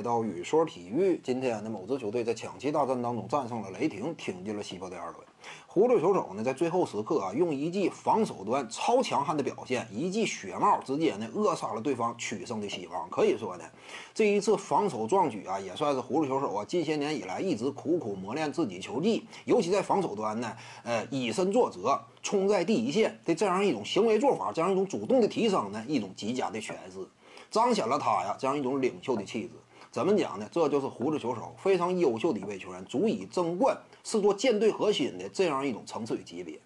来到语说体育，今天呢，某支球队在抢七大战当中战胜了雷霆，挺进了西部第二轮。葫芦球手呢，在最后时刻啊，用一记防守端超强悍的表现，一记血帽，直接呢扼杀了对方取胜的希望。可以说呢，这一次防守壮举啊，也算是葫芦球手啊近些年以来一直苦苦磨练自己球技，尤其在防守端呢，呃，以身作则，冲在第一线的这样一种行为做法，这样一种主动的提升呢，一种极佳的诠释。彰显了他呀这样一种领袖的气质。怎么讲呢？这就是胡子球手非常优秀的一位球员，足以争冠，是做舰队核心的这样一种层次与级别。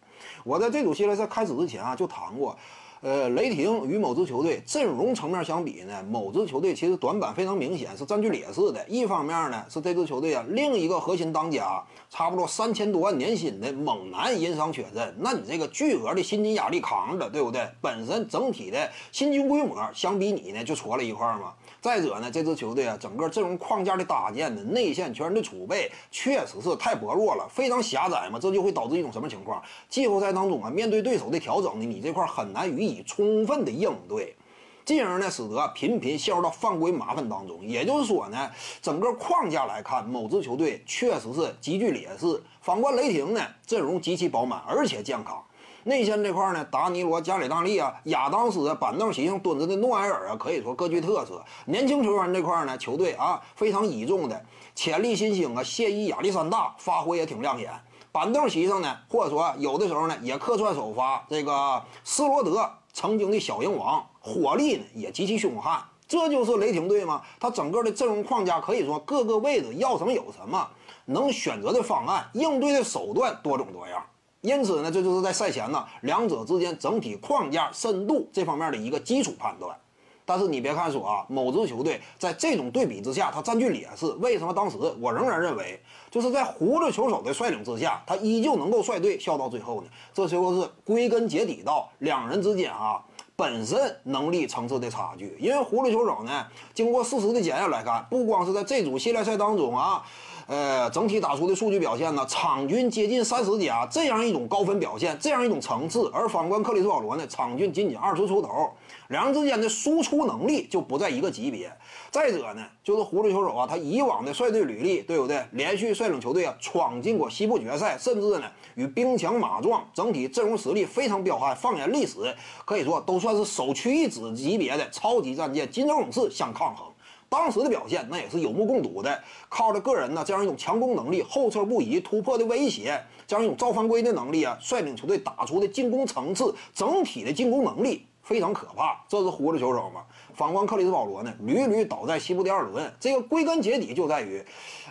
我在这组系列赛开始之前啊就谈过。呃，雷霆与某支球队阵容层面相比呢，某支球队其实短板非常明显，是占据劣势的。一方面呢，是这支球队啊，另一个核心当家，差不多三千多万年薪的猛男因伤缺阵，那你这个巨额的薪金压力扛着，对不对？本身整体的薪金规模相比你呢，就矬了一块嘛。再者呢，这支球队啊，整个阵容框架的搭建呢，内线球员的储备确实是太薄弱了，非常狭窄嘛，这就会导致一种什么情况？季后赛当中啊，面对对手的调整呢，你这块很难予以。以充分的应对，进而呢，使得频频陷入到犯规麻烦当中。也就是说呢，整个框架来看，某支球队确实是极具劣势。反观雷霆呢，阵容极其饱满，而且健康。内线这块呢，达尼罗、加里纳利啊、亚当斯、板凳席上蹲着的诺埃尔啊，可以说各具特色。年轻球员这块呢，球队啊非常倚重的潜力新星啊，谢伊、亚历山大发挥也挺亮眼。板凳席上呢，或者说有的时候呢，也客串首发这个斯罗德。曾经的小鹰王，火力呢也极其凶悍，这就是雷霆队吗？他整个的阵容框架可以说各个位置要什么有什么，能选择的方案、应对的手段多种多样。因此呢，这就是在赛前呢，两者之间整体框架深度这方面的一个基础判断。但是你别看说啊，某支球队在这种对比之下，他占据劣势。为什么当时我仍然认为，就是在胡子球手的率领之下，他依旧能够率队笑到最后呢？这就是归根结底到两人之间啊本身能力层次的差距。因为胡子球手呢，经过事实的检验来看，不光是在这组系列赛当中啊。呃，整体打出的数据表现呢，场均接近三十加，这样一种高分表现，这样一种层次。而反观克里斯保罗呢，场均仅仅二十出头，两人之间的输出能力就不在一个级别。再者呢，就是胡子球手啊，他以往的率队履历，对不对？连续率领球队啊闯进过西部决赛，甚至呢与兵强马壮，整体阵容实力非常彪悍。放眼历史，可以说都算是首屈一指级别的超级战舰，金州勇士相抗衡。当时的表现那也是有目共睹的，靠着个人呢这样一种强攻能力，后撤步移突破的威胁，这样一种造犯规的能力啊，率领球队打出的进攻层次，整体的进攻能力非常可怕。这是胡子球手嘛？反观克里斯保罗呢，屡屡倒在西部第二轮。这个归根结底就在于，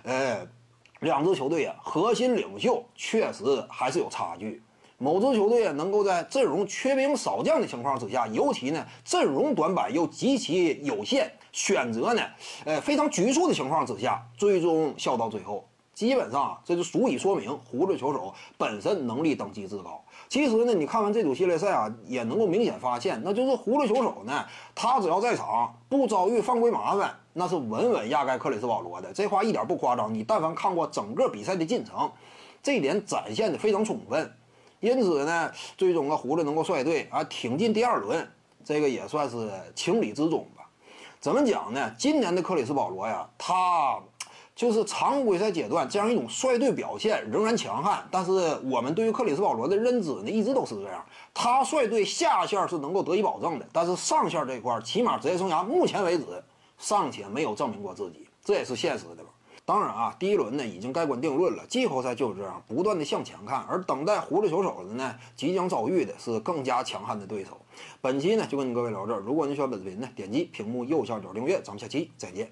呃，两支球队啊，核心领袖确实还是有差距。某支球队啊，能够在阵容缺兵少将的情况之下，尤其呢阵容短板又极其有限，选择呢，呃非常局促的情况之下，最终笑到最后，基本上这就足以说明胡子球手本身能力等级之高。其实呢，你看完这组系列赛啊，也能够明显发现，那就是胡子球手呢，他只要在场不遭遇犯规麻烦，那是稳稳压盖克里斯保罗的。这话一点不夸张，你但凡看过整个比赛的进程，这一点展现的非常充分。因此呢，最终啊，胡子能够率队啊挺进第二轮，这个也算是情理之中吧。怎么讲呢？今年的克里斯保罗呀，他就是常规赛阶段这样一种率队表现仍然强悍，但是我们对于克里斯保罗的认知呢，一直都是这样，他率队下线是能够得以保证的，但是上线这块，起码职业生涯目前为止尚且没有证明过自己，这也是现实的吧。当然啊，第一轮呢已经盖棺定论了，季后赛就是这样，不断的向前看。而等待胡子球手的呢，即将遭遇的是更加强悍的对手。本期呢就跟各位聊这儿，如果你喜欢本视频呢，点击屏幕右下角订阅，咱们下期再见。